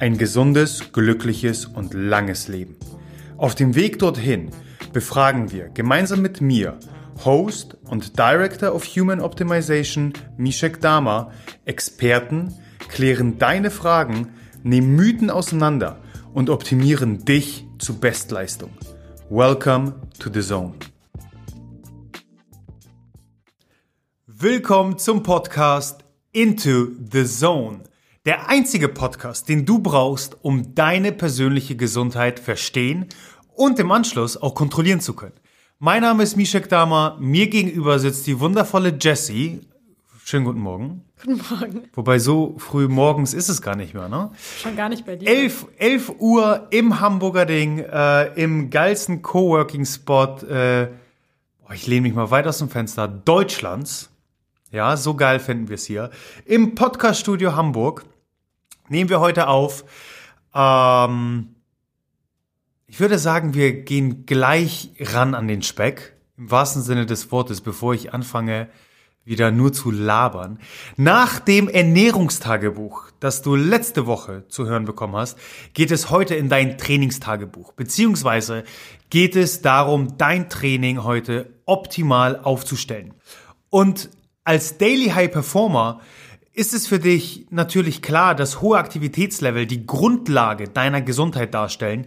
Ein gesundes, glückliches und langes Leben. Auf dem Weg dorthin befragen wir gemeinsam mit mir, Host und Director of Human Optimization Mishek Dama, Experten, klären deine Fragen, nehmen Mythen auseinander und optimieren dich zu Bestleistung. Welcome to the Zone. Willkommen zum Podcast Into the Zone. Der einzige Podcast, den du brauchst, um deine persönliche Gesundheit verstehen und im Anschluss auch kontrollieren zu können. Mein Name ist Mishek Dama. Mir gegenüber sitzt die wundervolle Jessie. Schönen guten Morgen. Guten Morgen. Wobei so früh morgens ist es gar nicht mehr, ne? Schon gar nicht bei dir. 11, 11 Uhr im Hamburger Ding, äh, im geilsten Coworking-Spot. Äh, boah, ich lehne mich mal weit aus dem Fenster. Deutschlands. Ja, so geil finden wir es hier. Im Podcast-Studio Hamburg nehmen wir heute auf. Ähm, ich würde sagen, wir gehen gleich ran an den Speck. Im wahrsten Sinne des Wortes, bevor ich anfange, wieder nur zu labern. Nach dem Ernährungstagebuch, das du letzte Woche zu hören bekommen hast, geht es heute in dein Trainingstagebuch. Beziehungsweise geht es darum, dein Training heute optimal aufzustellen. Und als Daily High Performer ist es für dich natürlich klar, dass hohe Aktivitätslevel die Grundlage deiner Gesundheit darstellen.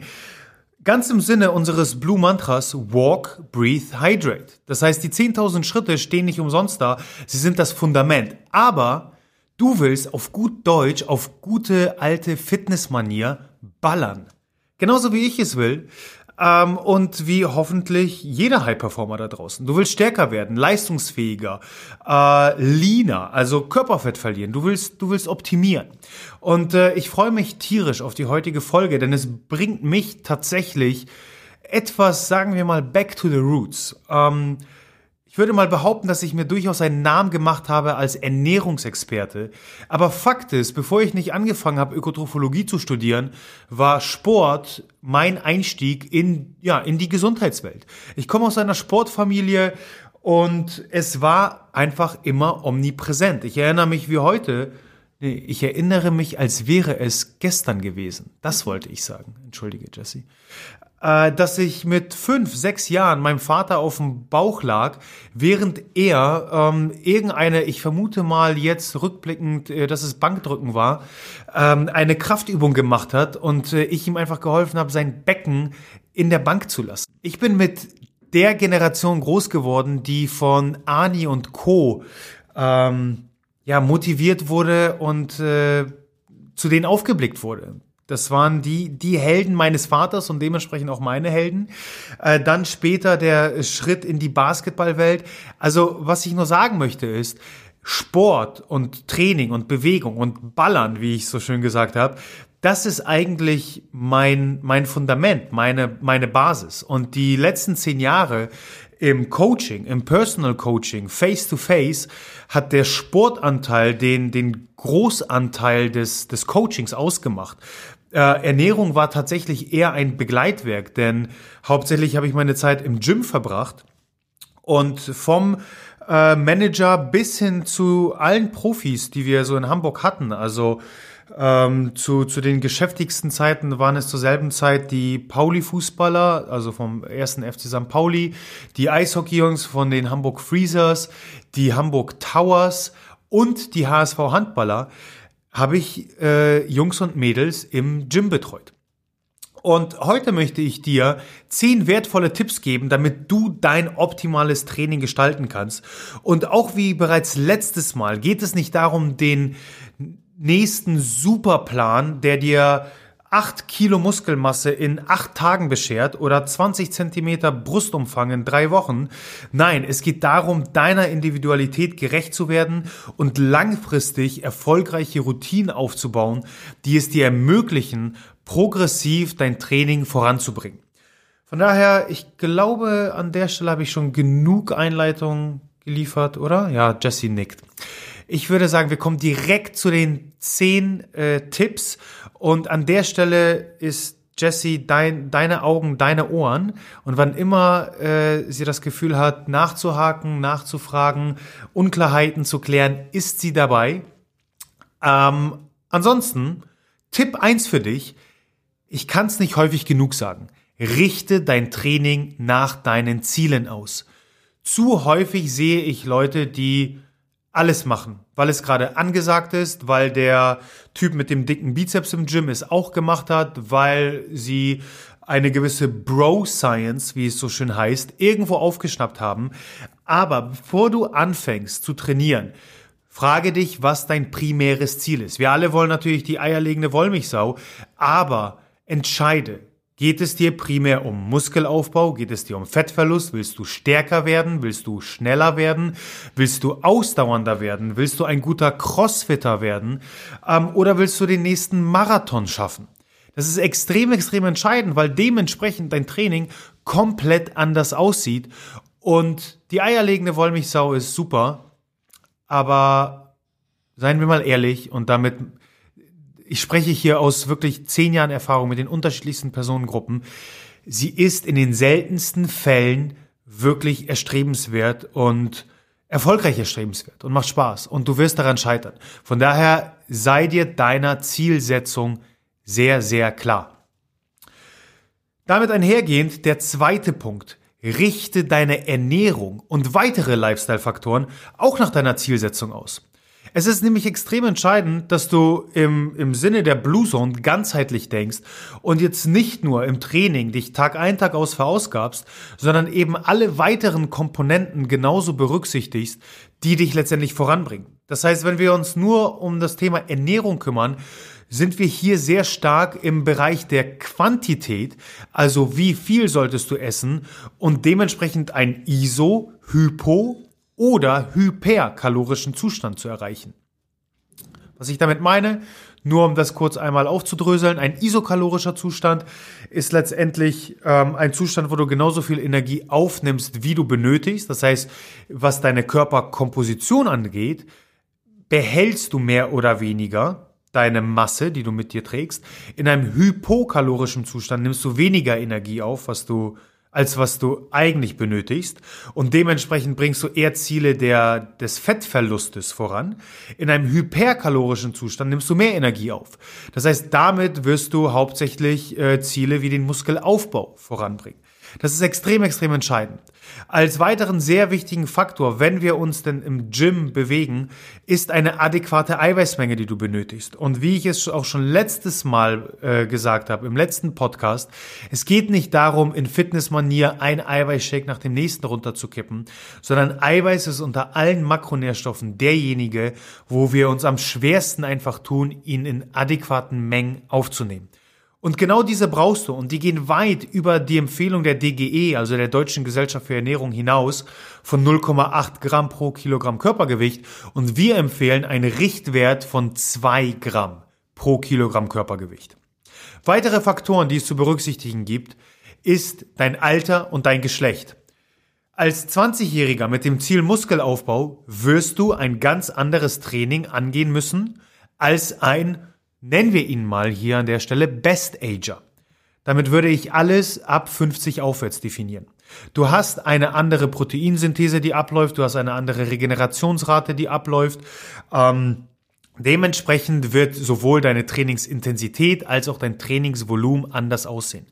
Ganz im Sinne unseres Blue Mantras Walk, Breathe, Hydrate. Das heißt, die 10.000 Schritte stehen nicht umsonst da, sie sind das Fundament. Aber du willst auf gut Deutsch, auf gute alte Fitnessmanier ballern. Genauso wie ich es will. Ähm, und wie hoffentlich jeder High-Performer da draußen. Du willst stärker werden, leistungsfähiger, äh, leaner, also Körperfett verlieren. Du willst, du willst optimieren. Und äh, ich freue mich tierisch auf die heutige Folge, denn es bringt mich tatsächlich etwas, sagen wir mal, back to the roots. Ähm, ich würde mal behaupten, dass ich mir durchaus einen Namen gemacht habe als Ernährungsexperte. Aber Fakt ist, bevor ich nicht angefangen habe, Ökotrophologie zu studieren, war Sport mein Einstieg in, ja, in die Gesundheitswelt. Ich komme aus einer Sportfamilie und es war einfach immer omnipräsent. Ich erinnere mich wie heute, nee, ich erinnere mich, als wäre es gestern gewesen. Das wollte ich sagen. Entschuldige, Jesse äh, dass ich mit fünf, sechs Jahren meinem Vater auf dem Bauch lag, während er ähm, irgendeine, ich vermute mal jetzt rückblickend, äh, dass es Bankdrücken war, ähm, eine Kraftübung gemacht hat und äh, ich ihm einfach geholfen habe, sein Becken in der Bank zu lassen. Ich bin mit der Generation groß geworden, die von Ani und Co. Ähm, ja motiviert wurde und äh, zu denen aufgeblickt wurde. Das waren die, die Helden meines Vaters und dementsprechend auch meine Helden. Äh, dann später der Schritt in die Basketballwelt. Also, was ich nur sagen möchte ist, Sport und Training und Bewegung und Ballern, wie ich so schön gesagt habe, das ist eigentlich mein, mein Fundament, meine, meine Basis. Und die letzten zehn Jahre im Coaching, im Personal Coaching, face to face, hat der Sportanteil den, den Großanteil des, des Coachings ausgemacht. Äh, Ernährung war tatsächlich eher ein Begleitwerk, denn hauptsächlich habe ich meine Zeit im Gym verbracht und vom äh, Manager bis hin zu allen Profis, die wir so in Hamburg hatten. Also ähm, zu, zu den geschäftigsten Zeiten waren es zur selben Zeit die Pauli-Fußballer, also vom ersten FC St. Pauli, die Eishockey-Jungs von den Hamburg Freezers, die Hamburg Towers und die HSV-Handballer habe ich äh, Jungs und Mädels im Gym betreut. Und heute möchte ich dir zehn wertvolle Tipps geben, damit du dein optimales Training gestalten kannst. Und auch wie bereits letztes Mal geht es nicht darum, den nächsten Superplan, der dir 8 Kilo Muskelmasse in 8 Tagen beschert oder 20 Zentimeter Brustumfang in drei Wochen. Nein, es geht darum, deiner Individualität gerecht zu werden und langfristig erfolgreiche Routinen aufzubauen, die es dir ermöglichen, progressiv dein Training voranzubringen. Von daher, ich glaube, an der Stelle habe ich schon genug Einleitung geliefert, oder? Ja, Jesse nickt. Ich würde sagen, wir kommen direkt zu den zehn äh, Tipps und an der Stelle ist Jesse dein, deine Augen, deine Ohren und wann immer äh, sie das Gefühl hat, nachzuhaken, nachzufragen, Unklarheiten zu klären, ist sie dabei. Ähm, ansonsten, Tipp eins für dich, ich kann es nicht häufig genug sagen. Richte dein Training nach deinen Zielen aus. Zu häufig sehe ich Leute, die alles machen, weil es gerade angesagt ist, weil der Typ mit dem dicken Bizeps im Gym es auch gemacht hat, weil sie eine gewisse Bro-Science, wie es so schön heißt, irgendwo aufgeschnappt haben. Aber bevor du anfängst zu trainieren, frage dich, was dein primäres Ziel ist. Wir alle wollen natürlich die eierlegende Wollmilchsau, aber entscheide, Geht es dir primär um Muskelaufbau? Geht es dir um Fettverlust? Willst du stärker werden? Willst du schneller werden? Willst du ausdauernder werden? Willst du ein guter Crossfitter werden? Ähm, oder willst du den nächsten Marathon schaffen? Das ist extrem, extrem entscheidend, weil dementsprechend dein Training komplett anders aussieht. Und die eierlegende Wollmilchsau ist super, aber seien wir mal ehrlich und damit ich spreche hier aus wirklich zehn Jahren Erfahrung mit den unterschiedlichsten Personengruppen. Sie ist in den seltensten Fällen wirklich erstrebenswert und erfolgreich erstrebenswert und macht Spaß und du wirst daran scheitern. Von daher sei dir deiner Zielsetzung sehr, sehr klar. Damit einhergehend der zweite Punkt. Richte deine Ernährung und weitere Lifestyle-Faktoren auch nach deiner Zielsetzung aus. Es ist nämlich extrem entscheidend, dass du im, im Sinne der Blue Zone ganzheitlich denkst und jetzt nicht nur im Training dich Tag ein, Tag aus verausgabst, sondern eben alle weiteren Komponenten genauso berücksichtigst, die dich letztendlich voranbringen. Das heißt, wenn wir uns nur um das Thema Ernährung kümmern, sind wir hier sehr stark im Bereich der Quantität, also wie viel solltest du essen und dementsprechend ein ISO, Hypo oder hyperkalorischen Zustand zu erreichen. Was ich damit meine, nur um das kurz einmal aufzudröseln, ein isokalorischer Zustand ist letztendlich ähm, ein Zustand, wo du genauso viel Energie aufnimmst, wie du benötigst. Das heißt, was deine Körperkomposition angeht, behältst du mehr oder weniger deine Masse, die du mit dir trägst. In einem hypokalorischen Zustand nimmst du weniger Energie auf, was du als was du eigentlich benötigst und dementsprechend bringst du eher Ziele der, des Fettverlustes voran. In einem hyperkalorischen Zustand nimmst du mehr Energie auf. Das heißt, damit wirst du hauptsächlich äh, Ziele wie den Muskelaufbau voranbringen. Das ist extrem, extrem entscheidend. Als weiteren sehr wichtigen Faktor, wenn wir uns denn im Gym bewegen, ist eine adäquate Eiweißmenge, die du benötigst. Und wie ich es auch schon letztes Mal äh, gesagt habe, im letzten Podcast, es geht nicht darum, in Fitnessmanier ein Eiweißshake nach dem nächsten runterzukippen, sondern Eiweiß ist unter allen Makronährstoffen derjenige, wo wir uns am schwersten einfach tun, ihn in adäquaten Mengen aufzunehmen. Und genau diese brauchst du und die gehen weit über die Empfehlung der DGE, also der Deutschen Gesellschaft für Ernährung hinaus, von 0,8 Gramm pro Kilogramm Körpergewicht und wir empfehlen einen Richtwert von 2 Gramm pro Kilogramm Körpergewicht. Weitere Faktoren, die es zu berücksichtigen gibt, ist dein Alter und dein Geschlecht. Als 20-Jähriger mit dem Ziel Muskelaufbau wirst du ein ganz anderes Training angehen müssen als ein nennen wir ihn mal hier an der Stelle Best Ager. Damit würde ich alles ab 50 aufwärts definieren. Du hast eine andere Proteinsynthese, die abläuft, du hast eine andere Regenerationsrate, die abläuft. Ähm, dementsprechend wird sowohl deine Trainingsintensität als auch dein Trainingsvolumen anders aussehen.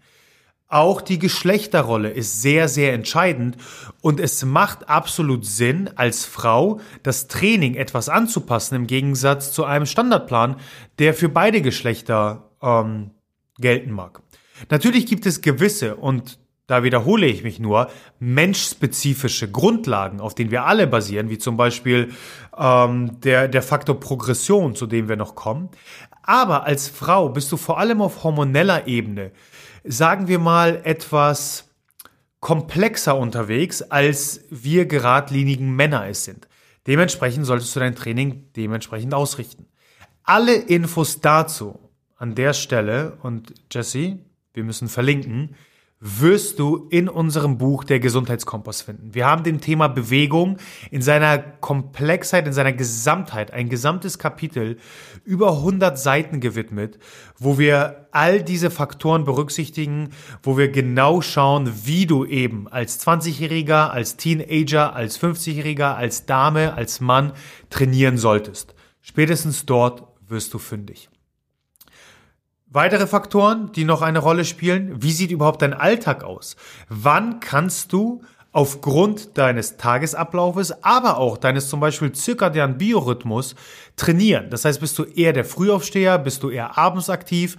Auch die Geschlechterrolle ist sehr, sehr entscheidend und es macht absolut Sinn, als Frau das Training etwas anzupassen im Gegensatz zu einem Standardplan, der für beide Geschlechter ähm, gelten mag. Natürlich gibt es gewisse und da wiederhole ich mich nur, menschspezifische Grundlagen, auf denen wir alle basieren, wie zum Beispiel ähm, der, der Faktor Progression, zu dem wir noch kommen. Aber als Frau bist du vor allem auf hormoneller Ebene, sagen wir mal, etwas komplexer unterwegs, als wir geradlinigen Männer es sind. Dementsprechend solltest du dein Training dementsprechend ausrichten. Alle Infos dazu an der Stelle und Jesse, wir müssen verlinken, wirst du in unserem Buch der Gesundheitskompass finden. Wir haben dem Thema Bewegung in seiner Komplexheit, in seiner Gesamtheit, ein gesamtes Kapitel über 100 Seiten gewidmet, wo wir all diese Faktoren berücksichtigen, wo wir genau schauen, wie du eben als 20-Jähriger, als Teenager, als 50-Jähriger, als Dame, als Mann trainieren solltest. Spätestens dort wirst du fündig. Weitere Faktoren, die noch eine Rolle spielen, wie sieht überhaupt dein Alltag aus? Wann kannst du aufgrund deines Tagesablaufes, aber auch deines zum Beispiel zirkadianen Biorhythmus trainieren? Das heißt, bist du eher der Frühaufsteher, bist du eher abends aktiv?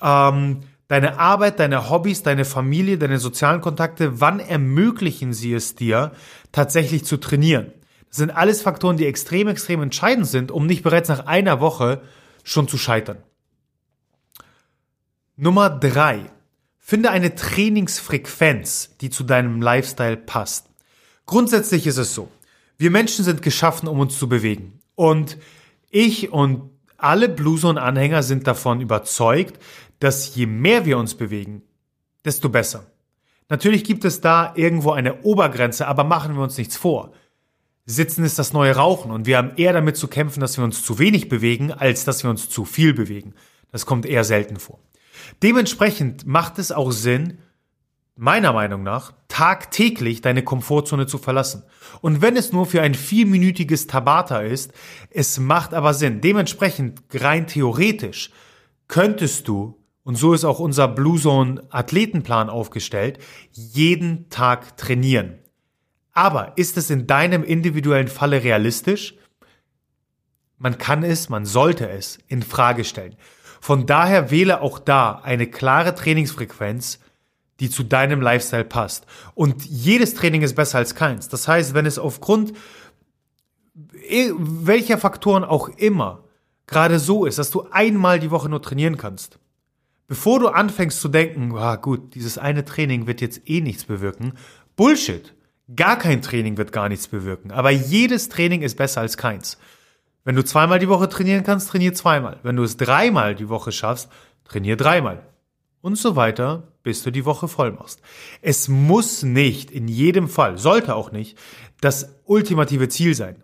Ähm, deine Arbeit, deine Hobbys, deine Familie, deine sozialen Kontakte, wann ermöglichen sie es dir, tatsächlich zu trainieren? Das sind alles Faktoren, die extrem, extrem entscheidend sind, um nicht bereits nach einer Woche schon zu scheitern. Nummer drei. Finde eine Trainingsfrequenz, die zu deinem Lifestyle passt. Grundsätzlich ist es so. Wir Menschen sind geschaffen, um uns zu bewegen. Und ich und alle Blueson-Anhänger sind davon überzeugt, dass je mehr wir uns bewegen, desto besser. Natürlich gibt es da irgendwo eine Obergrenze, aber machen wir uns nichts vor. Sitzen ist das neue Rauchen und wir haben eher damit zu kämpfen, dass wir uns zu wenig bewegen, als dass wir uns zu viel bewegen. Das kommt eher selten vor. Dementsprechend macht es auch Sinn, meiner Meinung nach, tagtäglich deine Komfortzone zu verlassen. Und wenn es nur für ein vierminütiges Tabata ist, es macht aber Sinn. Dementsprechend, rein theoretisch, könntest du, und so ist auch unser Blue Zone Athletenplan aufgestellt, jeden Tag trainieren. Aber ist es in deinem individuellen Falle realistisch? Man kann es, man sollte es in Frage stellen. Von daher wähle auch da eine klare Trainingsfrequenz, die zu deinem Lifestyle passt. Und jedes Training ist besser als keins. Das heißt, wenn es aufgrund welcher Faktoren auch immer gerade so ist, dass du einmal die Woche nur trainieren kannst, bevor du anfängst zu denken, ah, gut, dieses eine Training wird jetzt eh nichts bewirken, Bullshit. Gar kein Training wird gar nichts bewirken. Aber jedes Training ist besser als keins. Wenn du zweimal die Woche trainieren kannst, trainier zweimal. Wenn du es dreimal die Woche schaffst, trainier dreimal. Und so weiter, bis du die Woche voll machst. Es muss nicht in jedem Fall, sollte auch nicht, das ultimative Ziel sein.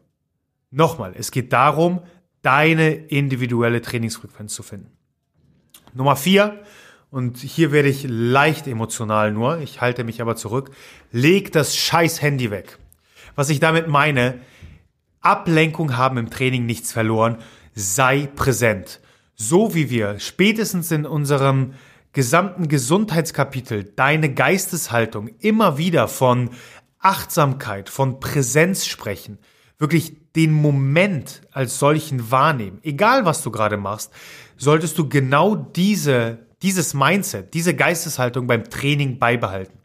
Nochmal, es geht darum, deine individuelle Trainingsfrequenz zu finden. Nummer vier, und hier werde ich leicht emotional nur, ich halte mich aber zurück, leg das scheiß Handy weg. Was ich damit meine, Ablenkung haben im Training nichts verloren. Sei präsent. So wie wir spätestens in unserem gesamten Gesundheitskapitel deine Geisteshaltung immer wieder von Achtsamkeit, von Präsenz sprechen, wirklich den Moment als solchen wahrnehmen. Egal was du gerade machst, solltest du genau diese, dieses Mindset, diese Geisteshaltung beim Training beibehalten.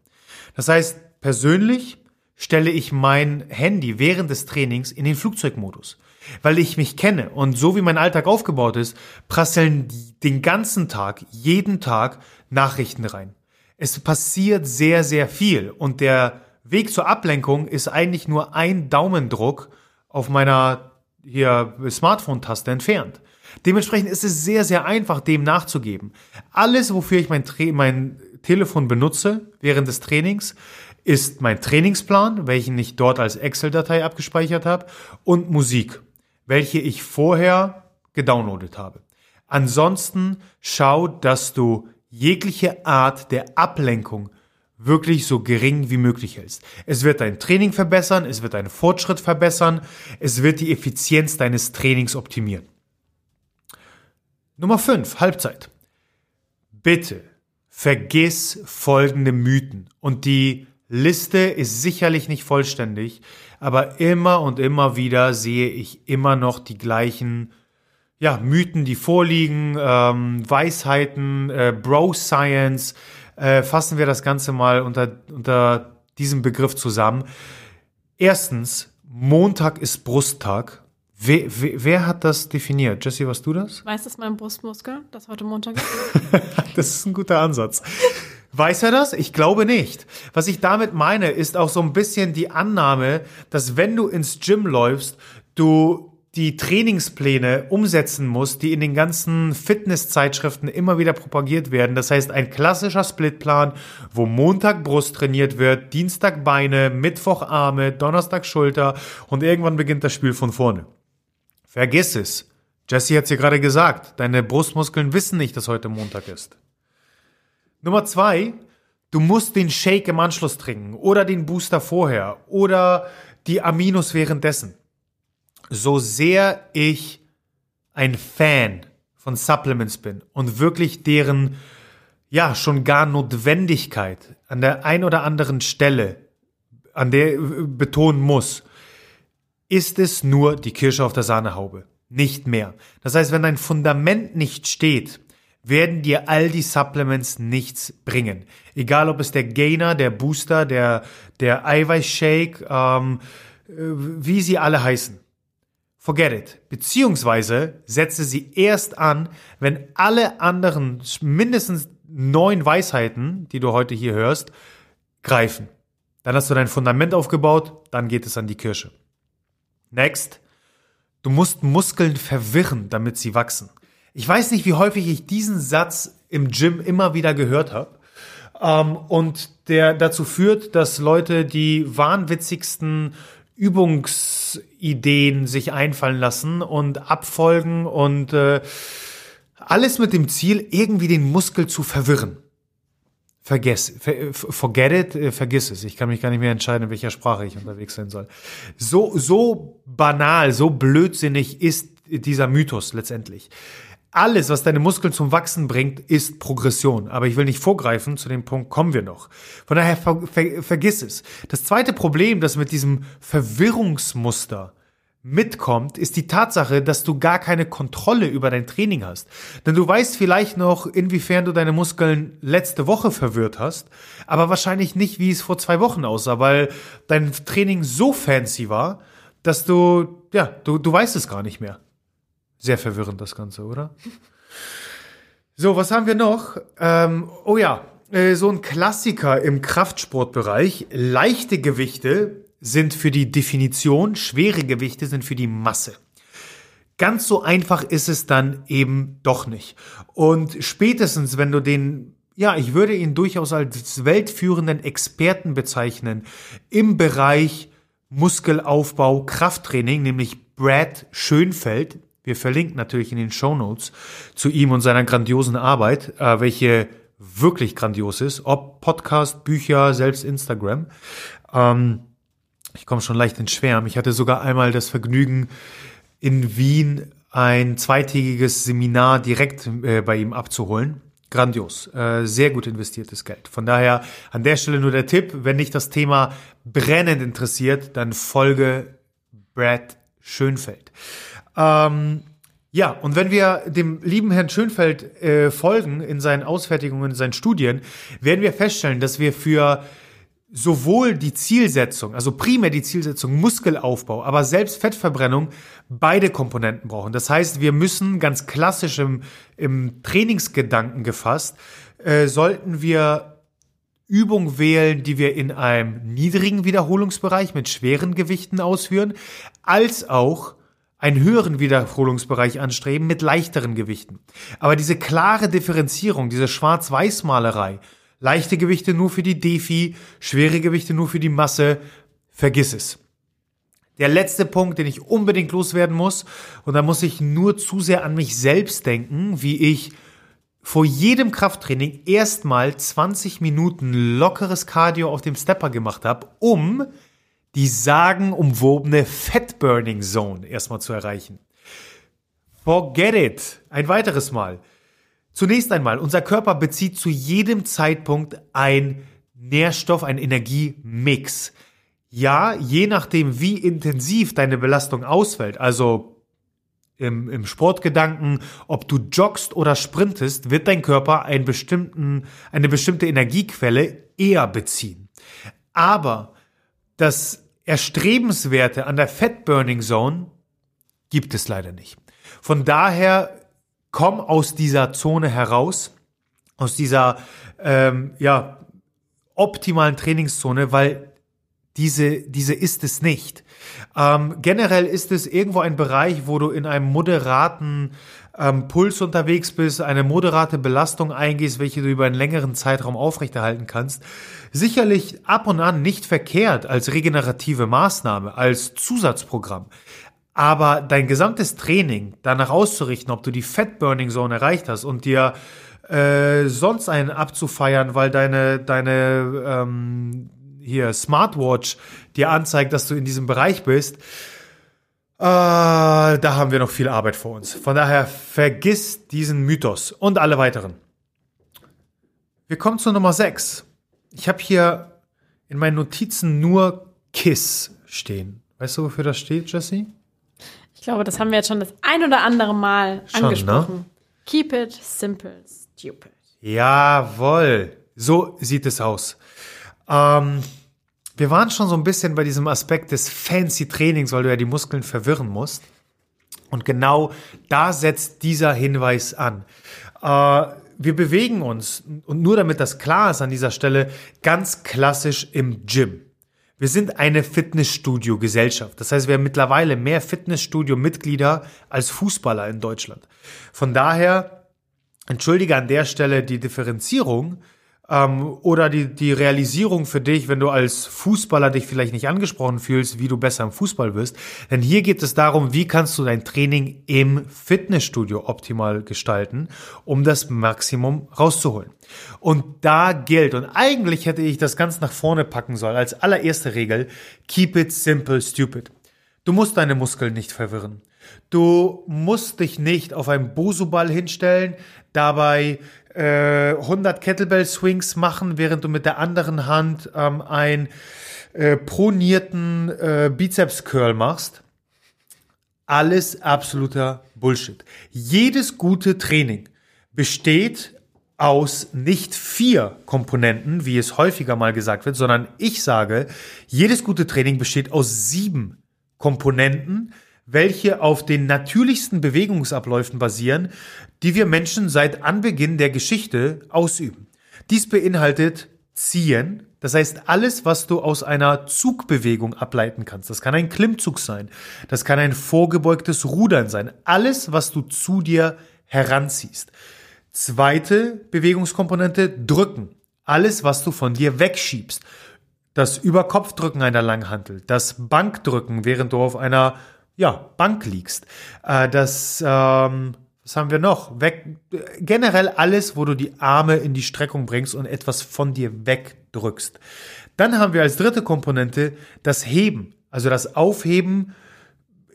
Das heißt, persönlich stelle ich mein Handy während des Trainings in den Flugzeugmodus. Weil ich mich kenne und so wie mein Alltag aufgebaut ist, prasseln den ganzen Tag, jeden Tag Nachrichten rein. Es passiert sehr, sehr viel und der Weg zur Ablenkung ist eigentlich nur ein Daumendruck auf meiner hier Smartphone-Taste entfernt. Dementsprechend ist es sehr, sehr einfach, dem nachzugeben. Alles, wofür ich mein, mein Telefon benutze während des Trainings, ist mein Trainingsplan, welchen ich dort als Excel-Datei abgespeichert habe, und Musik, welche ich vorher gedownloadet habe. Ansonsten schau, dass du jegliche Art der Ablenkung wirklich so gering wie möglich hältst. Es wird dein Training verbessern, es wird deinen Fortschritt verbessern, es wird die Effizienz deines Trainings optimieren. Nummer 5, Halbzeit. Bitte vergiss folgende Mythen und die Liste ist sicherlich nicht vollständig, aber immer und immer wieder sehe ich immer noch die gleichen ja, Mythen, die vorliegen, ähm, Weisheiten, äh, Bro Science, äh, fassen wir das Ganze mal unter, unter diesem Begriff zusammen. Erstens, Montag ist Brusttag. Wer, wer, wer, hat das definiert? Jesse, warst du das? Weiß das mein Brustmuskel, dass heute Montag ist? das ist ein guter Ansatz. Weiß er das? Ich glaube nicht. Was ich damit meine, ist auch so ein bisschen die Annahme, dass wenn du ins Gym läufst, du die Trainingspläne umsetzen musst, die in den ganzen Fitnesszeitschriften immer wieder propagiert werden. Das heißt, ein klassischer Splitplan, wo Montag Brust trainiert wird, Dienstag Beine, Mittwoch Arme, Donnerstag Schulter und irgendwann beginnt das Spiel von vorne. Vergiss es. Jesse hat es dir gerade gesagt, deine Brustmuskeln wissen nicht, dass heute Montag ist. Nummer zwei, du musst den Shake im Anschluss trinken oder den Booster vorher oder die Aminos währenddessen so sehr ich ein Fan von Supplements bin und wirklich deren ja schon gar Notwendigkeit an der ein oder anderen Stelle, an der betonen muss, ist es nur die Kirsche auf der Sahnehaube, nicht mehr. Das heißt, wenn dein Fundament nicht steht, werden dir all die Supplements nichts bringen. Egal ob es der Gainer, der Booster, der, der Eiweißshake, ähm, äh, wie sie alle heißen. Forget it. Beziehungsweise setze sie erst an, wenn alle anderen mindestens neun Weisheiten, die du heute hier hörst, greifen. Dann hast du dein Fundament aufgebaut, dann geht es an die Kirsche. Next. Du musst Muskeln verwirren, damit sie wachsen. Ich weiß nicht, wie häufig ich diesen Satz im Gym immer wieder gehört habe. Ähm, und der dazu führt, dass Leute die wahnwitzigsten Übungsideen sich einfallen lassen und abfolgen und äh, alles mit dem Ziel, irgendwie den Muskel zu verwirren. Vergess, forget it, äh, vergiss es. Ich kann mich gar nicht mehr entscheiden, in welcher Sprache ich unterwegs sein soll. So, so banal, so blödsinnig ist dieser Mythos letztendlich alles, was deine Muskeln zum Wachsen bringt, ist Progression. Aber ich will nicht vorgreifen, zu dem Punkt kommen wir noch. Von daher ver ver vergiss es. Das zweite Problem, das mit diesem Verwirrungsmuster mitkommt, ist die Tatsache, dass du gar keine Kontrolle über dein Training hast. Denn du weißt vielleicht noch, inwiefern du deine Muskeln letzte Woche verwirrt hast, aber wahrscheinlich nicht, wie es vor zwei Wochen aussah, weil dein Training so fancy war, dass du, ja, du, du weißt es gar nicht mehr. Sehr verwirrend das Ganze, oder? So, was haben wir noch? Ähm, oh ja, äh, so ein Klassiker im Kraftsportbereich. Leichte Gewichte sind für die Definition, schwere Gewichte sind für die Masse. Ganz so einfach ist es dann eben doch nicht. Und spätestens, wenn du den, ja, ich würde ihn durchaus als weltführenden Experten bezeichnen im Bereich Muskelaufbau, Krafttraining, nämlich Brad Schönfeld, wir verlinken natürlich in den Show Notes zu ihm und seiner grandiosen Arbeit, äh, welche wirklich grandios ist, ob Podcast, Bücher, selbst Instagram. Ähm, ich komme schon leicht ins Schwärm. Ich hatte sogar einmal das Vergnügen, in Wien ein zweitägiges Seminar direkt äh, bei ihm abzuholen. Grandios, äh, sehr gut investiertes Geld. Von daher an der Stelle nur der Tipp, wenn dich das Thema brennend interessiert, dann folge Brad Schönfeld. Ähm, ja, und wenn wir dem lieben Herrn Schönfeld äh, folgen in seinen Ausfertigungen, in seinen Studien, werden wir feststellen, dass wir für sowohl die Zielsetzung, also primär die Zielsetzung Muskelaufbau, aber selbst Fettverbrennung beide Komponenten brauchen. Das heißt, wir müssen ganz klassisch im, im Trainingsgedanken gefasst, äh, sollten wir Übung wählen, die wir in einem niedrigen Wiederholungsbereich mit schweren Gewichten ausführen, als auch einen höheren Wiederholungsbereich anstreben mit leichteren Gewichten. Aber diese klare Differenzierung, diese Schwarz-Weiß-Malerei, leichte Gewichte nur für die Defi, schwere Gewichte nur für die Masse, vergiss es. Der letzte Punkt, den ich unbedingt loswerden muss, und da muss ich nur zu sehr an mich selbst denken, wie ich vor jedem Krafttraining erstmal 20 Minuten lockeres Cardio auf dem Stepper gemacht habe, um die sagenumwobene Fat Burning Zone erstmal zu erreichen. Forget it. Ein weiteres Mal. Zunächst einmal, unser Körper bezieht zu jedem Zeitpunkt ein Nährstoff, ein Energiemix. Ja, je nachdem, wie intensiv deine Belastung ausfällt, also Im, Im Sportgedanken, ob du joggst oder sprintest, wird dein Körper einen bestimmten, eine bestimmte Energiequelle eher beziehen. Aber das Erstrebenswerte an der Fat Burning Zone gibt es leider nicht. Von daher komm aus dieser Zone heraus, aus dieser ähm, ja, optimalen Trainingszone, weil diese, diese ist es nicht. Ähm, generell ist es irgendwo ein Bereich, wo du in einem moderaten ähm, Puls unterwegs bist, eine moderate Belastung eingehst, welche du über einen längeren Zeitraum aufrechterhalten kannst. Sicherlich ab und an nicht verkehrt als regenerative Maßnahme, als Zusatzprogramm. Aber dein gesamtes Training danach auszurichten, ob du die Fat Burning Zone erreicht hast und dir äh, sonst einen abzufeiern, weil deine, deine ähm, hier Smartwatch dir anzeigt, dass du in diesem Bereich bist, äh, da haben wir noch viel Arbeit vor uns. Von daher vergiss diesen Mythos und alle weiteren. Wir kommen zu Nummer 6. Ich habe hier in meinen Notizen nur KISS stehen. Weißt du, wofür das steht, Jesse? Ich glaube, das haben wir jetzt schon das ein oder andere Mal schon, ne? angesprochen. Ne? Keep it simple, stupid. Jawohl. So sieht es aus. Ähm, wir waren schon so ein bisschen bei diesem Aspekt des fancy Trainings, weil du ja die Muskeln verwirren musst. Und genau da setzt dieser Hinweis an. Äh, wir bewegen uns, und nur damit das klar ist an dieser Stelle, ganz klassisch im Gym. Wir sind eine Fitnessstudio-Gesellschaft. Das heißt, wir haben mittlerweile mehr Fitnessstudio-Mitglieder als Fußballer in Deutschland. Von daher, entschuldige an der Stelle die Differenzierung, ähm, oder die, die Realisierung für dich, wenn du als Fußballer dich vielleicht nicht angesprochen fühlst, wie du besser im Fußball wirst. Denn hier geht es darum, wie kannst du dein Training im Fitnessstudio optimal gestalten, um das Maximum rauszuholen. Und da gilt, und eigentlich hätte ich das ganz nach vorne packen sollen, als allererste Regel, keep it simple, stupid. Du musst deine Muskeln nicht verwirren. Du musst dich nicht auf einen Bosu-Ball hinstellen, dabei äh, 100 Kettlebell Swings machen, während du mit der anderen Hand ähm, ein äh, pronierten äh, Bizeps Curl machst. Alles absoluter Bullshit. Jedes gute Training besteht aus nicht vier Komponenten, wie es häufiger mal gesagt wird, sondern ich sage, jedes gute Training besteht aus sieben Komponenten, welche auf den natürlichsten Bewegungsabläufen basieren, die wir Menschen seit Anbeginn der Geschichte ausüben. Dies beinhaltet Ziehen, das heißt alles, was du aus einer Zugbewegung ableiten kannst. Das kann ein Klimmzug sein, das kann ein vorgebeugtes Rudern sein, alles, was du zu dir heranziehst. Zweite Bewegungskomponente, drücken. Alles, was du von dir wegschiebst. Das Überkopfdrücken einer Langhantel, das Bankdrücken, während du auf einer ja, Bank liegst. Äh, das, ähm, was haben wir noch? Weg, generell alles, wo du die Arme in die Streckung bringst und etwas von dir wegdrückst. Dann haben wir als dritte Komponente das Heben, also das Aufheben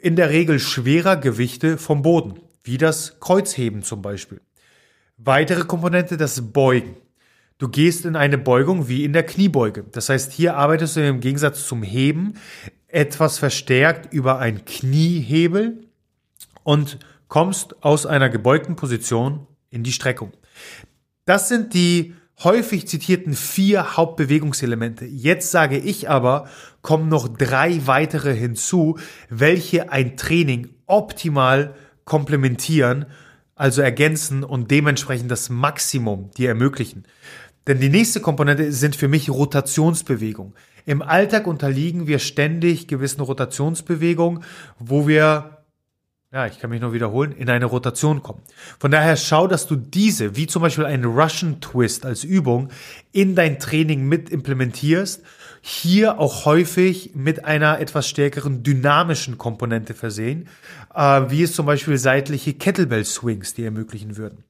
in der Regel schwerer Gewichte vom Boden, wie das Kreuzheben zum Beispiel. Weitere Komponente, das Beugen. Du gehst in eine Beugung wie in der Kniebeuge. Das heißt, hier arbeitest du im Gegensatz zum Heben etwas verstärkt über ein Kniehebel und kommst aus einer gebeugten Position in die Streckung. Das sind die häufig zitierten vier Hauptbewegungselemente. Jetzt sage ich aber, kommen noch drei weitere hinzu, welche ein Training optimal komplementieren, also ergänzen und dementsprechend das Maximum dir ermöglichen. Denn die nächste Komponente sind für mich Rotationsbewegungen. Im Alltag unterliegen wir ständig gewissen Rotationsbewegungen, wo wir, ja, ich kann mich nur wiederholen, in eine Rotation kommen. Von daher schau, dass du diese, wie zum Beispiel einen Russian Twist als Übung, in dein Training mit implementierst. Hier auch häufig mit einer etwas stärkeren dynamischen Komponente versehen, äh, wie es zum Beispiel seitliche Kettlebell Swings dir ermöglichen würden.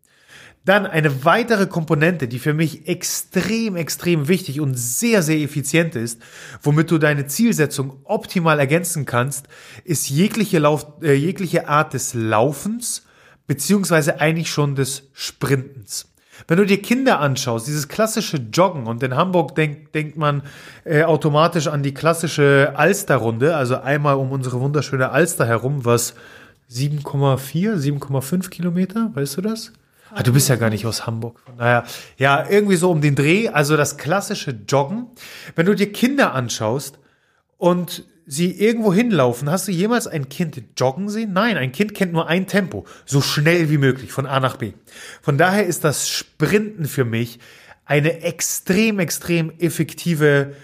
Dann eine weitere Komponente, die für mich extrem, extrem wichtig und sehr, sehr effizient ist, womit du deine Zielsetzung optimal ergänzen kannst, ist jegliche, Lauf, äh, jegliche Art des Laufens, beziehungsweise eigentlich schon des Sprintens. Wenn du dir Kinder anschaust, dieses klassische Joggen, und in Hamburg denkt, denkt man äh, automatisch an die klassische Alsterrunde, also einmal um unsere wunderschöne Alster herum, was 7,4, 7,5 Kilometer, weißt du das? Ah, du bist ja gar nicht aus Hamburg. Naja, ja, irgendwie so um den Dreh. Also das klassische Joggen. Wenn du dir Kinder anschaust und sie irgendwo hinlaufen, hast du jemals ein Kind joggen sehen? Nein, ein Kind kennt nur ein Tempo. So schnell wie möglich von A nach B. Von daher ist das Sprinten für mich eine extrem, extrem effektive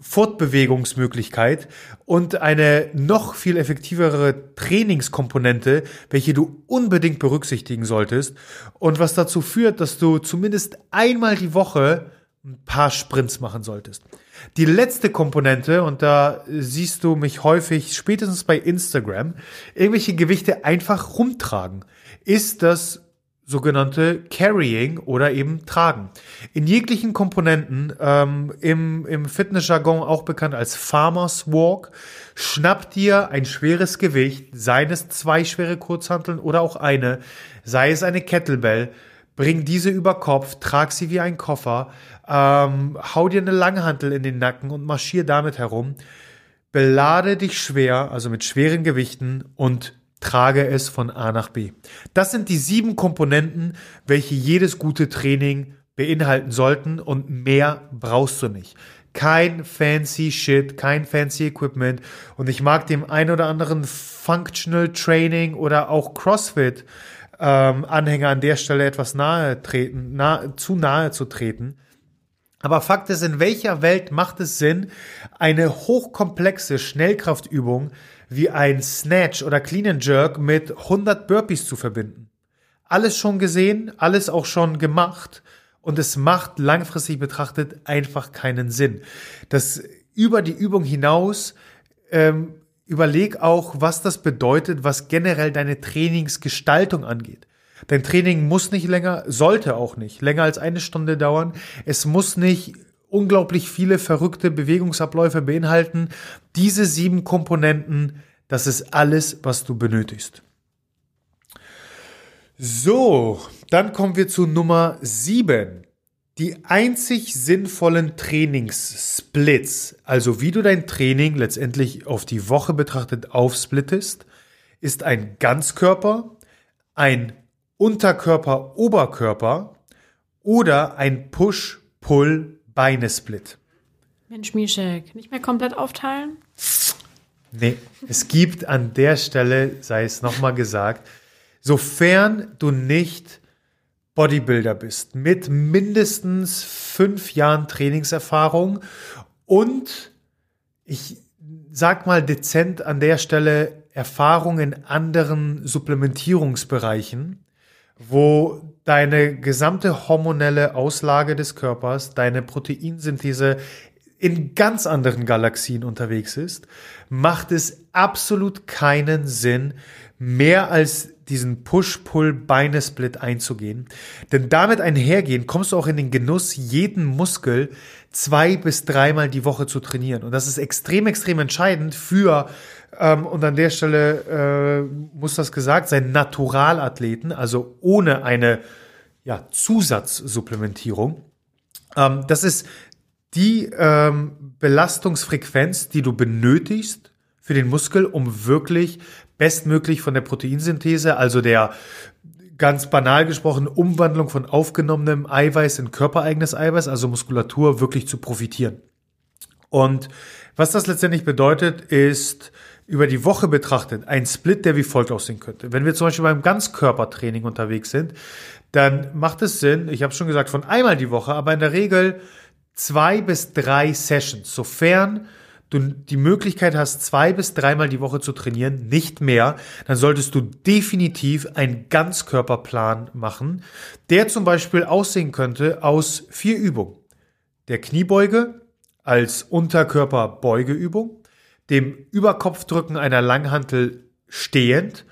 Fortbewegungsmöglichkeit und eine noch viel effektivere Trainingskomponente, welche du unbedingt berücksichtigen solltest und was dazu führt, dass du zumindest einmal die Woche ein paar Sprints machen solltest. Die letzte Komponente, und da siehst du mich häufig, spätestens bei Instagram, irgendwelche Gewichte einfach rumtragen, ist das sogenannte Carrying oder eben Tragen. In jeglichen Komponenten, ähm, im, im Fitnessjargon auch bekannt als Farmers Walk, schnapp dir ein schweres Gewicht, seien es zwei schwere Kurzhanteln oder auch eine, sei es eine Kettlebell, bring diese über Kopf, trag sie wie ein Koffer, ähm, hau dir eine Langhantel in den Nacken und marschier damit herum, belade dich schwer, also mit schweren Gewichten und trage es von A nach B. Das sind die sieben Komponenten, welche jedes gute Training beinhalten sollten und mehr brauchst du nicht. Kein fancy Shit, kein fancy Equipment und ich mag dem ein oder anderen Functional Training oder auch CrossFit ähm, Anhänger an der Stelle etwas nahe treten, nah, zu nahe zu treten. Aber Fakt ist, in welcher Welt macht es Sinn, eine hochkomplexe Schnellkraftübung wie ein Snatch oder Clean and Jerk mit 100 Burpees zu verbinden. Alles schon gesehen, alles auch schon gemacht und es macht langfristig betrachtet einfach keinen Sinn. Das über die Übung hinaus ähm, überleg auch, was das bedeutet, was generell deine Trainingsgestaltung angeht. Dein Training muss nicht länger, sollte auch nicht länger als eine Stunde dauern. Es muss nicht unglaublich viele verrückte Bewegungsabläufe beinhalten. Diese sieben Komponenten, das ist alles, was du benötigst. So, dann kommen wir zu Nummer sieben. Die einzig sinnvollen Trainingssplits, also wie du dein Training letztendlich auf die Woche betrachtet aufsplittest, ist ein Ganzkörper, ein Unterkörper-Oberkörper oder ein Push-Pull Beinesplit. Mensch, Mischek, nicht mehr komplett aufteilen? Nee, es gibt an der Stelle, sei es nochmal gesagt, sofern du nicht Bodybuilder bist, mit mindestens fünf Jahren Trainingserfahrung und ich sag mal dezent an der Stelle Erfahrung in anderen Supplementierungsbereichen, wo deine gesamte hormonelle Auslage des Körpers, deine Proteinsynthese in ganz anderen Galaxien unterwegs ist, macht es absolut keinen Sinn, mehr als diesen Push-Pull-Beine-Split einzugehen. Denn damit einhergehen kommst du auch in den Genuss, jeden Muskel zwei bis dreimal die Woche zu trainieren. Und das ist extrem, extrem entscheidend für ähm, und an der Stelle äh, muss das gesagt sein, Naturalathleten, also ohne eine ja, Zusatzsupplementierung. Ähm, das ist die ähm, Belastungsfrequenz, die du benötigst für den Muskel, um wirklich bestmöglich von der Proteinsynthese, also der ganz banal gesprochen Umwandlung von aufgenommenem Eiweiß in körpereigenes Eiweiß, also Muskulatur, wirklich zu profitieren. Und was das letztendlich bedeutet, ist über die Woche betrachtet ein Split, der wie folgt aussehen könnte. Wenn wir zum Beispiel beim Ganzkörpertraining unterwegs sind, dann macht es Sinn, ich habe schon gesagt, von einmal die Woche, aber in der Regel zwei bis drei Sessions, sofern du die Möglichkeit hast, zwei bis dreimal die Woche zu trainieren, nicht mehr, dann solltest du definitiv einen Ganzkörperplan machen, der zum Beispiel aussehen könnte aus vier Übungen. Der Kniebeuge als Unterkörperbeugeübung, dem Überkopfdrücken einer Langhantel stehend,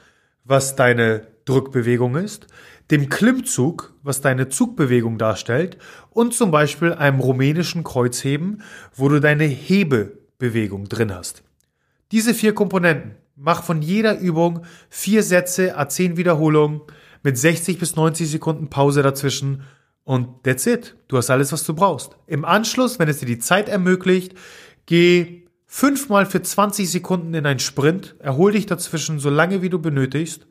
was deine Drückbewegung ist, dem Klimmzug, was deine Zugbewegung darstellt, und zum Beispiel einem rumänischen Kreuzheben, wo du deine Hebebewegung drin hast. Diese vier Komponenten. Mach von jeder Übung vier Sätze, A10 Wiederholungen mit 60 bis 90 Sekunden Pause dazwischen und that's it. Du hast alles, was du brauchst. Im Anschluss, wenn es dir die Zeit ermöglicht, geh fünfmal für 20 Sekunden in einen Sprint, erhol dich dazwischen so lange wie du benötigst.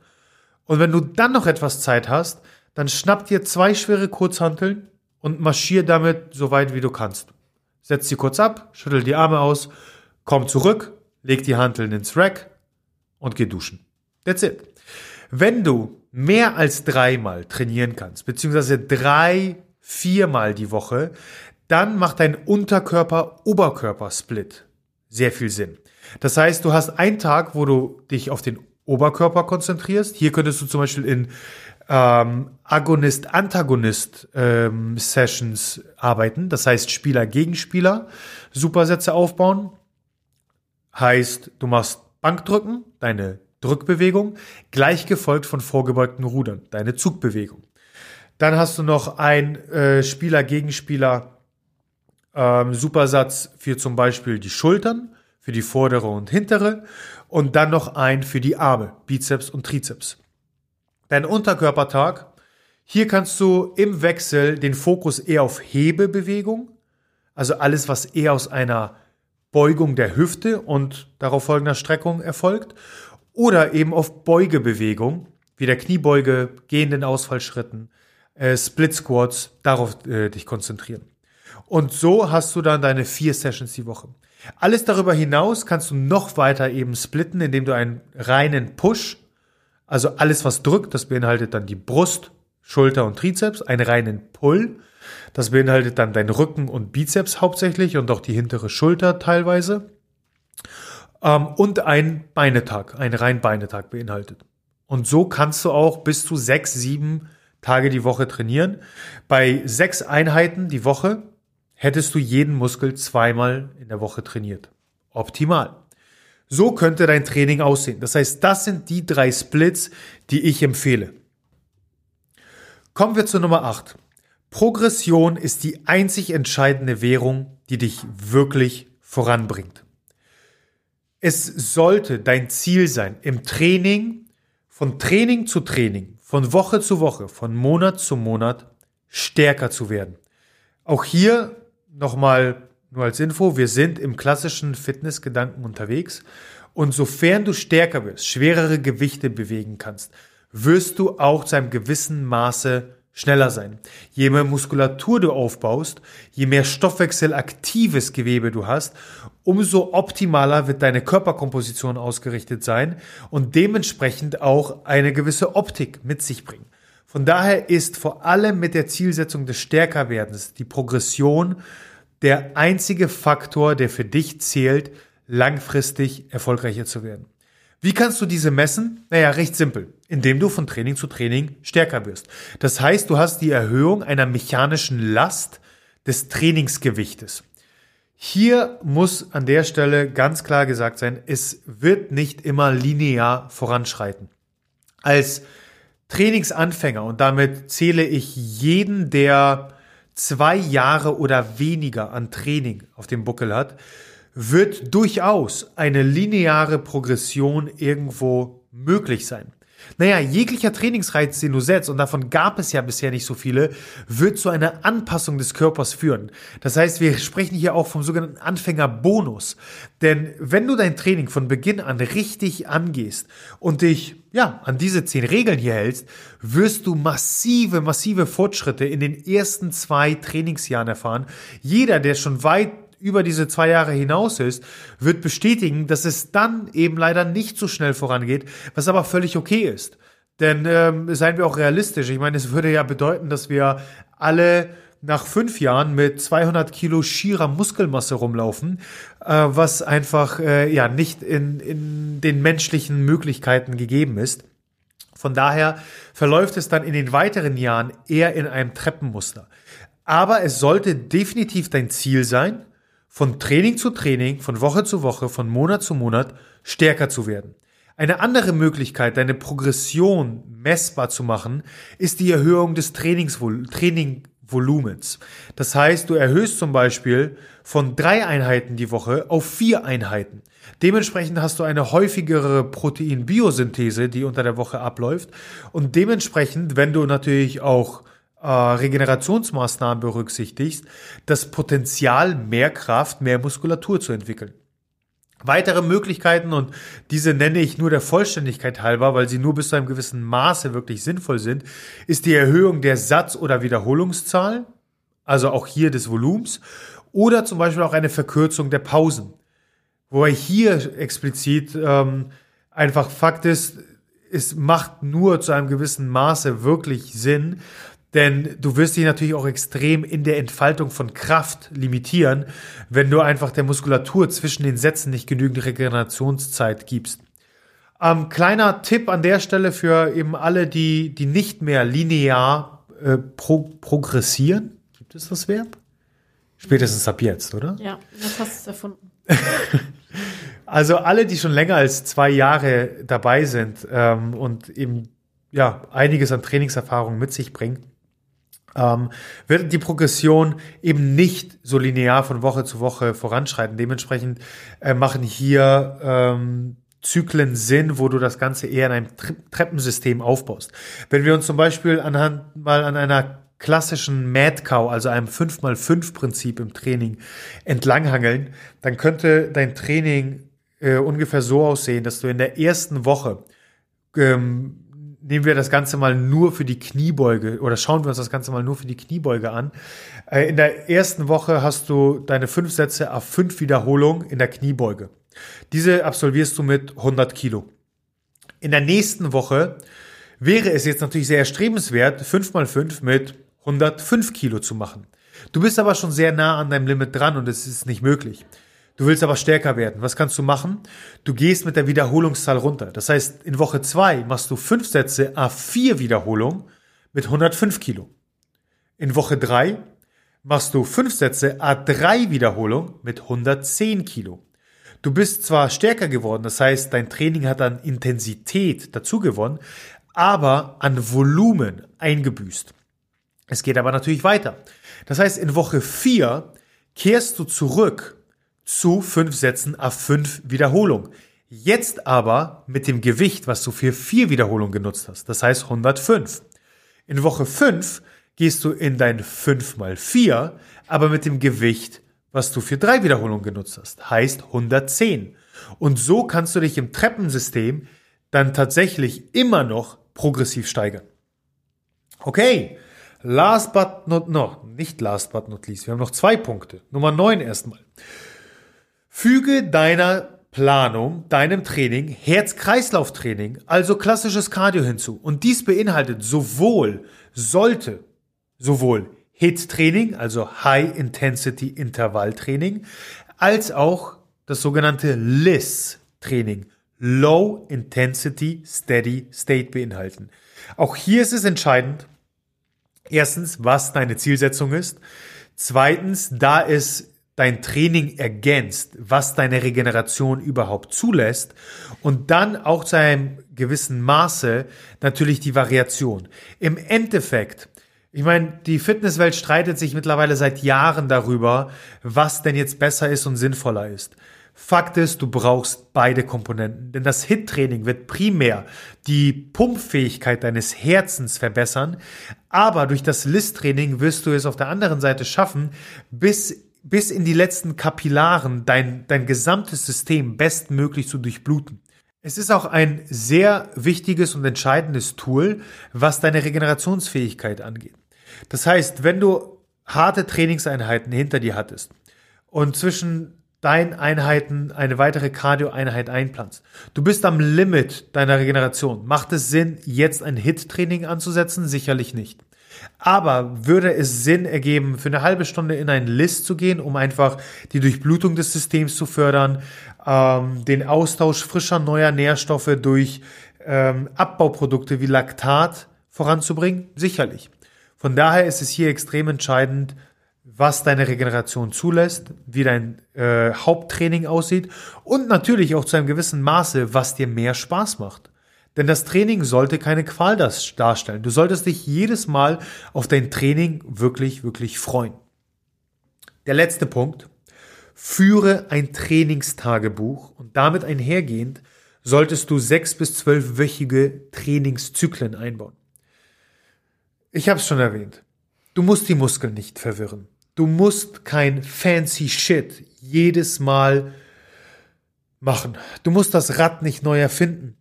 Und wenn du dann noch etwas Zeit hast, dann schnapp dir zwei schwere Kurzhanteln und marschier damit so weit wie du kannst. Setz sie kurz ab, schüttel die Arme aus, komm zurück, leg die Hanteln ins Rack und geh duschen. That's it. Wenn du mehr als dreimal trainieren kannst, beziehungsweise drei, viermal die Woche, dann macht dein Unterkörper-Oberkörper-Split sehr viel Sinn. Das heißt, du hast einen Tag, wo du dich auf den Oberkörper konzentrierst. Hier könntest du zum Beispiel in ähm, Agonist-Antagonist-Sessions ähm, arbeiten. Das heißt, Spieler gegen Spieler Supersätze aufbauen. Heißt, du machst Bankdrücken, deine Drückbewegung, gleich gefolgt von vorgebeugten Rudern, deine Zugbewegung. Dann hast du noch ein äh, Spieler gegen Spieler ähm, Supersatz für zum Beispiel die Schultern, für die vordere und hintere und dann noch ein für die Arme, Bizeps und Trizeps. Dein Unterkörpertag, hier kannst du im Wechsel den Fokus eher auf Hebebewegung, also alles, was eher aus einer Beugung der Hüfte und darauf folgender Streckung erfolgt, oder eben auf Beugebewegung, wie der Kniebeuge, gehenden Ausfallschritten, äh, Split Squats, darauf äh, dich konzentrieren. Und so hast du dann deine vier Sessions die Woche. Alles darüber hinaus kannst du noch weiter eben splitten, indem du einen reinen Push, also alles was drückt, das beinhaltet dann die Brust, Schulter und Trizeps, einen reinen Pull, das beinhaltet dann dein Rücken und Bizeps hauptsächlich und auch die hintere Schulter teilweise. Ähm, und ein Beinetag, ein rein Beinetag beinhaltet. Und so kannst du auch bis zu sechs, sieben Tage die Woche trainieren. Bei sechs Einheiten die Woche hättest du jeden Muskel zweimal in der Woche trainiert. Optimal. So könnte dein Training aussehen. Das heißt, das sind die drei Splits, die ich empfehle. Kommen wir zu Nummer 8. Progression ist die einzig entscheidende Währung, die dich wirklich voranbringt. Es sollte dein Ziel sein, im Training, von Training zu Training, von Woche zu Woche, von Monat zu Monat stärker zu werden. Auch hier nochmal nur als Info, wir sind im klassischen Fitnessgedanken unterwegs und sofern du stärker wirst, schwerere Gewichte bewegen kannst, wirst du auch zu einem gewissen Maße schneller sein. Je mehr Muskulatur du aufbaust, je mehr stoffwechselaktives Gewebe du hast, umso optimaler wird deine Körperkomposition ausgerichtet sein und dementsprechend auch eine gewisse Optik mit sich bringen. Von daher ist vor allem mit der Zielsetzung des Stärkerwerdens die Progression der einzige Faktor, der für dich zählt, langfristig erfolgreicher zu werden. Wie kannst du diese messen? Naja, recht simpel, indem du von Training zu Training stärker wirst. Das heißt, du hast die Erhöhung einer mechanischen Last des Trainingsgewichtes. Hier muss an der Stelle ganz klar gesagt sein, es wird nicht immer linear voranschreiten. Als Trainingsanfänger und damit zähle ich jeden, der zwei Jahre oder weniger an Training auf dem Buckel hat, wird durchaus eine lineare Progression irgendwo möglich sein. Naja, jeglicher Trainingsreiz, den du setzt, und davon gab es ja bisher nicht so viele, wird zu einer Anpassung des Körpers führen. Das heißt, wir sprechen hier auch vom sogenannten Anfängerbonus. Denn wenn du dein Training von Beginn an richtig angehst und dich ja, an diese zehn Regeln hier hältst, wirst du massive, massive Fortschritte in den ersten zwei Trainingsjahren erfahren. Jeder, der schon weit über diese zwei Jahre hinaus ist, wird bestätigen, dass es dann eben leider nicht so schnell vorangeht, was aber völlig okay ist. Denn ähm, seien wir auch realistisch. Ich meine, es würde ja bedeuten, dass wir alle nach fünf Jahren mit 200 Kilo schierer Muskelmasse rumlaufen, äh, was einfach äh, ja nicht in, in den menschlichen Möglichkeiten gegeben ist. Von daher verläuft es dann in den weiteren Jahren eher in einem Treppenmuster. Aber es sollte definitiv dein Ziel sein, von Training zu Training, von Woche zu Woche, von Monat zu Monat stärker zu werden. Eine andere Möglichkeit, deine Progression messbar zu machen, ist die Erhöhung des Trainingsvol Trainingvolumens. Das heißt, du erhöhst zum Beispiel von drei Einheiten die Woche auf vier Einheiten. Dementsprechend hast du eine häufigere Proteinbiosynthese, die unter der Woche abläuft. Und dementsprechend, wenn du natürlich auch äh, Regenerationsmaßnahmen berücksichtigst, das Potenzial, mehr Kraft, mehr Muskulatur zu entwickeln. Weitere Möglichkeiten, und diese nenne ich nur der Vollständigkeit halber, weil sie nur bis zu einem gewissen Maße wirklich sinnvoll sind, ist die Erhöhung der Satz- oder Wiederholungszahl, also auch hier des Volumens, oder zum Beispiel auch eine Verkürzung der Pausen. Wobei hier explizit ähm, einfach Fakt ist, es macht nur zu einem gewissen Maße wirklich Sinn, denn du wirst dich natürlich auch extrem in der Entfaltung von Kraft limitieren, wenn du einfach der Muskulatur zwischen den Sätzen nicht genügend Regenerationszeit gibst. Ähm, kleiner Tipp an der Stelle für eben alle, die, die nicht mehr linear äh, pro, progressieren. Gibt es das Verb? Spätestens ab jetzt, oder? Ja, das hast du erfunden. also alle, die schon länger als zwei Jahre dabei sind ähm, und eben ja einiges an Trainingserfahrung mit sich bringen, ähm, wird die Progression eben nicht so linear von Woche zu Woche voranschreiten. Dementsprechend äh, machen hier ähm, Zyklen Sinn, wo du das Ganze eher in einem Treppensystem aufbaust. Wenn wir uns zum Beispiel anhand mal an einer klassischen Mad Cow, also einem 5x5-Prinzip im Training entlanghangeln, dann könnte dein Training äh, ungefähr so aussehen, dass du in der ersten Woche ähm, nehmen wir das Ganze mal nur für die Kniebeuge oder schauen wir uns das Ganze mal nur für die Kniebeuge an. Äh, in der ersten Woche hast du deine fünf Sätze auf fünf Wiederholungen in der Kniebeuge. Diese absolvierst du mit 100 Kilo. In der nächsten Woche wäre es jetzt natürlich sehr erstrebenswert, fünf mal fünf mit 105 Kilo zu machen. Du bist aber schon sehr nah an deinem Limit dran und es ist nicht möglich. Du willst aber stärker werden. Was kannst du machen? Du gehst mit der Wiederholungszahl runter. Das heißt, in Woche zwei machst du fünf Sätze A4 Wiederholungen mit 105 Kilo. In Woche drei machst du fünf Sätze A3 Wiederholung mit 110 Kilo. Du bist zwar stärker geworden, das heißt, dein Training hat an Intensität dazu gewonnen, aber an Volumen eingebüßt. Es geht aber natürlich weiter. Das heißt, in Woche vier kehrst du zurück zu fünf Sätzen auf fünf Wiederholungen. Jetzt aber mit dem Gewicht, was du für vier Wiederholungen genutzt hast. Das heißt 105. In Woche 5 gehst du in dein 5 mal 4, aber mit dem Gewicht, was du für drei Wiederholungen genutzt hast. Heißt 110. Und so kannst du dich im Treppensystem dann tatsächlich immer noch progressiv steigern. Okay, last but not, no, nicht last but not least. Wir haben noch zwei Punkte. Nummer 9 erstmal. Füge deiner Planung, deinem Training Herz-Kreislauf-Training, also klassisches Cardio hinzu. Und dies beinhaltet sowohl, sollte, sowohl HIT-Training, also High-Intensity-Intervall-Training, als auch das sogenannte LIS-Training, Low Intensity Steady State beinhalten. Auch hier ist es entscheidend, erstens, was deine Zielsetzung ist. Zweitens, da es dein Training ergänzt, was deine Regeneration überhaupt zulässt und dann auch zu einem gewissen Maße natürlich die Variation. Im Endeffekt, ich meine, die Fitnesswelt streitet sich mittlerweile seit Jahren darüber, was denn jetzt besser ist und sinnvoller ist. Fakt ist, du brauchst beide Komponenten, denn das HIT-Training wird primär die Pumpfähigkeit deines Herzens verbessern, aber durch das LIST-Training wirst du es auf der anderen Seite schaffen, bis bis in die letzten Kapillaren dein, dein gesamtes System bestmöglich zu durchbluten. Es ist auch ein sehr wichtiges und entscheidendes Tool, was deine Regenerationsfähigkeit angeht. Das heißt, wenn du harte Trainingseinheiten hinter dir hattest und zwischen deinen Einheiten eine weitere Cardio-Einheit einplanst. Du bist am Limit deiner Regeneration. Macht es Sinn, jetzt ein HIT-Training anzusetzen? Sicherlich nicht. Aber würde es Sinn ergeben, für eine halbe Stunde in einen List zu gehen, um einfach die Durchblutung des Systems zu fördern, ähm, den Austausch frischer neuer Nährstoffe durch ähm, Abbauprodukte wie Laktat voranzubringen? Sicherlich. Von daher ist es hier extrem entscheidend, was deine Regeneration zulässt, wie dein äh, Haupttraining aussieht und natürlich auch zu einem gewissen Maße, was dir mehr Spaß macht. Denn das Training sollte keine Qual darstellen. Du solltest dich jedes Mal auf dein Training wirklich, wirklich freuen. Der letzte Punkt. Führe ein Trainingstagebuch und damit einhergehend solltest du sechs bis zwölfwöchige Trainingszyklen einbauen. Ich habe es schon erwähnt. Du musst die Muskeln nicht verwirren. Du musst kein fancy Shit jedes Mal machen. Du musst das Rad nicht neu erfinden.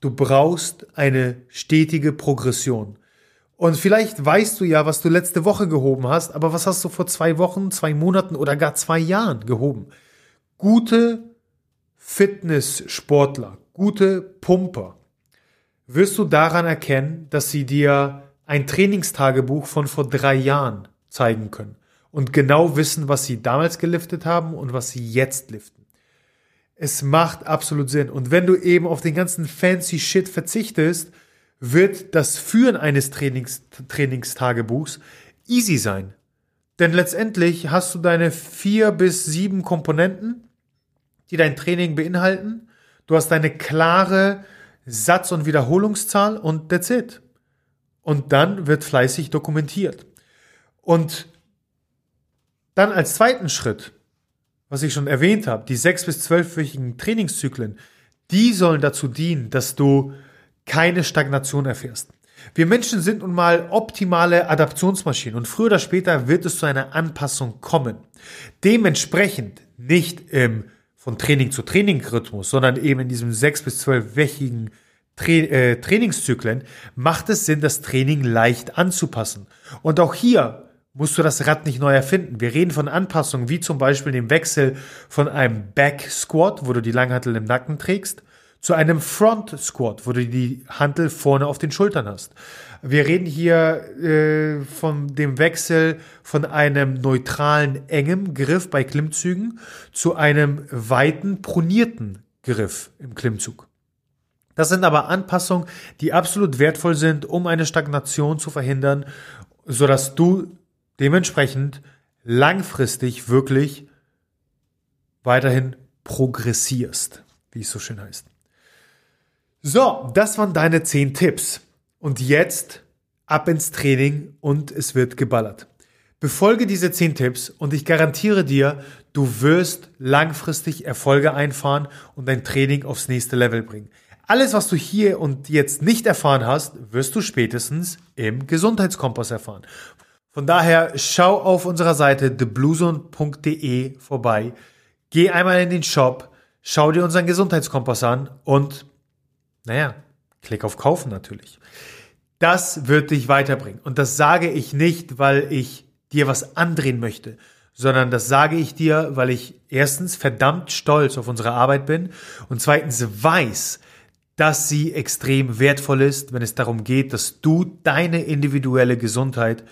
Du brauchst eine stetige Progression. Und vielleicht weißt du ja, was du letzte Woche gehoben hast, aber was hast du vor zwei Wochen, zwei Monaten oder gar zwei Jahren gehoben? Gute Fitnesssportler, gute Pumper, wirst du daran erkennen, dass sie dir ein Trainingstagebuch von vor drei Jahren zeigen können und genau wissen, was sie damals geliftet haben und was sie jetzt liften. Es macht absolut Sinn. Und wenn du eben auf den ganzen fancy Shit verzichtest, wird das Führen eines Trainings, Trainingstagebuchs easy sein. Denn letztendlich hast du deine vier bis sieben Komponenten, die dein Training beinhalten. Du hast deine klare Satz- und Wiederholungszahl und that's it. Und dann wird fleißig dokumentiert. Und dann als zweiten Schritt, was ich schon erwähnt habe, die sechs bis zwölfwöchigen Trainingszyklen, die sollen dazu dienen, dass du keine Stagnation erfährst. Wir Menschen sind nun mal optimale Adaptionsmaschinen und früher oder später wird es zu einer Anpassung kommen. Dementsprechend nicht im von Training zu Training Rhythmus, sondern eben in diesem sechs bis zwölfwöchigen Tra äh, Trainingszyklen macht es Sinn, das Training leicht anzupassen. Und auch hier musst du das Rad nicht neu erfinden. Wir reden von Anpassungen, wie zum Beispiel dem Wechsel von einem Back Squat, wo du die Langhantel im Nacken trägst, zu einem Front Squat, wo du die Hantel vorne auf den Schultern hast. Wir reden hier äh, von dem Wechsel von einem neutralen, engen Griff bei Klimmzügen zu einem weiten, pronierten Griff im Klimmzug. Das sind aber Anpassungen, die absolut wertvoll sind, um eine Stagnation zu verhindern, sodass du dementsprechend langfristig wirklich weiterhin progressierst, wie es so schön heißt. So, das waren deine zehn Tipps. Und jetzt ab ins Training und es wird geballert. Befolge diese zehn Tipps und ich garantiere dir, du wirst langfristig Erfolge einfahren und dein Training aufs nächste Level bringen. Alles, was du hier und jetzt nicht erfahren hast, wirst du spätestens im Gesundheitskompass erfahren. Von daher schau auf unserer Seite thebluezone.de vorbei, geh einmal in den Shop, schau dir unseren Gesundheitskompass an und naja, klick auf Kaufen natürlich. Das wird dich weiterbringen. Und das sage ich nicht, weil ich dir was andrehen möchte, sondern das sage ich dir, weil ich erstens verdammt stolz auf unsere Arbeit bin und zweitens weiß, dass sie extrem wertvoll ist, wenn es darum geht, dass du deine individuelle Gesundheit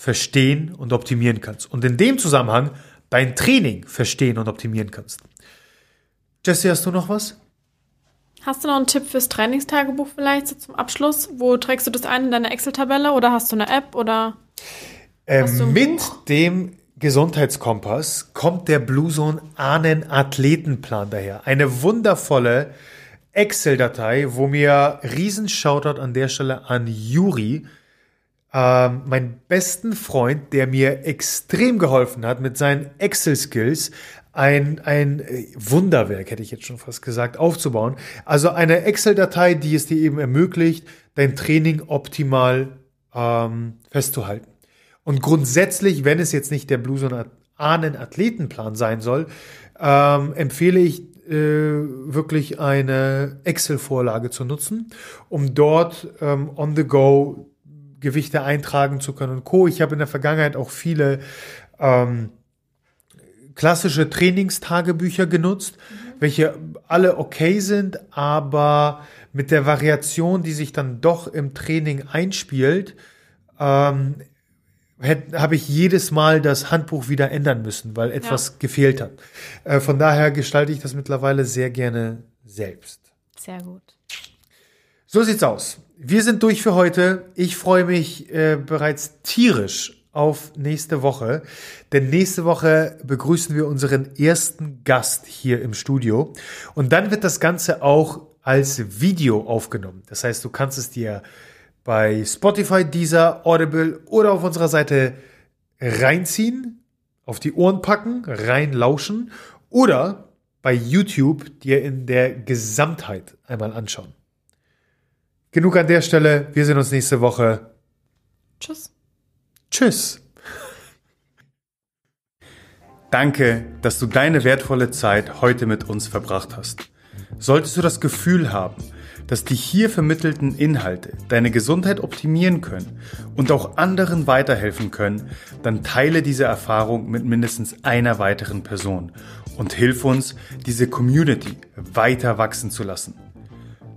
verstehen und optimieren kannst. Und in dem Zusammenhang dein Training verstehen und optimieren kannst. Jesse, hast du noch was? Hast du noch einen Tipp fürs Trainingstagebuch vielleicht so zum Abschluss? Wo trägst du das ein in deine Excel-Tabelle oder hast du eine App oder? Ähm, mit Buch? dem Gesundheitskompass kommt der Bluezone Ahnen Athletenplan daher. Eine wundervolle Excel-Datei, wo mir riesen Shoutout an der Stelle an Juri, ähm, meinen besten Freund, der mir extrem geholfen hat mit seinen Excel-Skills, ein, ein Wunderwerk, hätte ich jetzt schon fast gesagt, aufzubauen. Also eine Excel-Datei, die es dir eben ermöglicht, dein Training optimal ähm, festzuhalten. Und grundsätzlich, wenn es jetzt nicht der Blues und Ahnen Athletenplan sein soll, ähm, empfehle ich äh, wirklich eine Excel-Vorlage zu nutzen, um dort ähm, on the go Gewichte eintragen zu können und Co. Ich habe in der Vergangenheit auch viele ähm, klassische Trainingstagebücher genutzt, mhm. welche alle okay sind, aber mit der Variation, die sich dann doch im Training einspielt, ähm, habe ich jedes Mal das Handbuch wieder ändern müssen, weil etwas ja. gefehlt hat. Äh, von daher gestalte ich das mittlerweile sehr gerne selbst. Sehr gut. So sieht's aus. Wir sind durch für heute. Ich freue mich äh, bereits tierisch auf nächste Woche. Denn nächste Woche begrüßen wir unseren ersten Gast hier im Studio. Und dann wird das Ganze auch als Video aufgenommen. Das heißt, du kannst es dir bei Spotify, Deezer, Audible oder auf unserer Seite reinziehen, auf die Ohren packen, reinlauschen oder bei YouTube dir in der Gesamtheit einmal anschauen. Genug an der Stelle. Wir sehen uns nächste Woche. Tschüss. Tschüss. Danke, dass du deine wertvolle Zeit heute mit uns verbracht hast. Solltest du das Gefühl haben, dass die hier vermittelten Inhalte deine Gesundheit optimieren können und auch anderen weiterhelfen können, dann teile diese Erfahrung mit mindestens einer weiteren Person und hilf uns, diese Community weiter wachsen zu lassen.